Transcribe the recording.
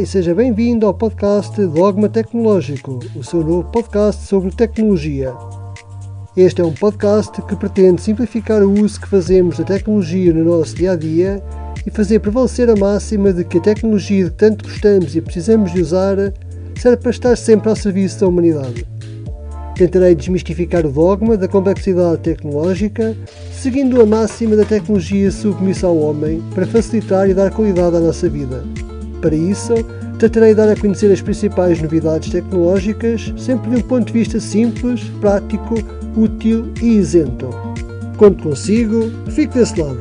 e seja bem-vindo ao podcast Dogma Tecnológico, o seu novo podcast sobre tecnologia. Este é um podcast que pretende simplificar o uso que fazemos da tecnologia no nosso dia a dia e fazer prevalecer a máxima de que a tecnologia de que tanto gostamos e precisamos de usar serve para estar sempre ao serviço da humanidade. Tentarei desmistificar o dogma da complexidade tecnológica, seguindo a máxima da tecnologia submissa ao homem para facilitar e dar qualidade à nossa vida. Para isso, tratarei de dar a conhecer as principais novidades tecnológicas, sempre de um ponto de vista simples, prático, útil e isento. Quando consigo, fique desse lado.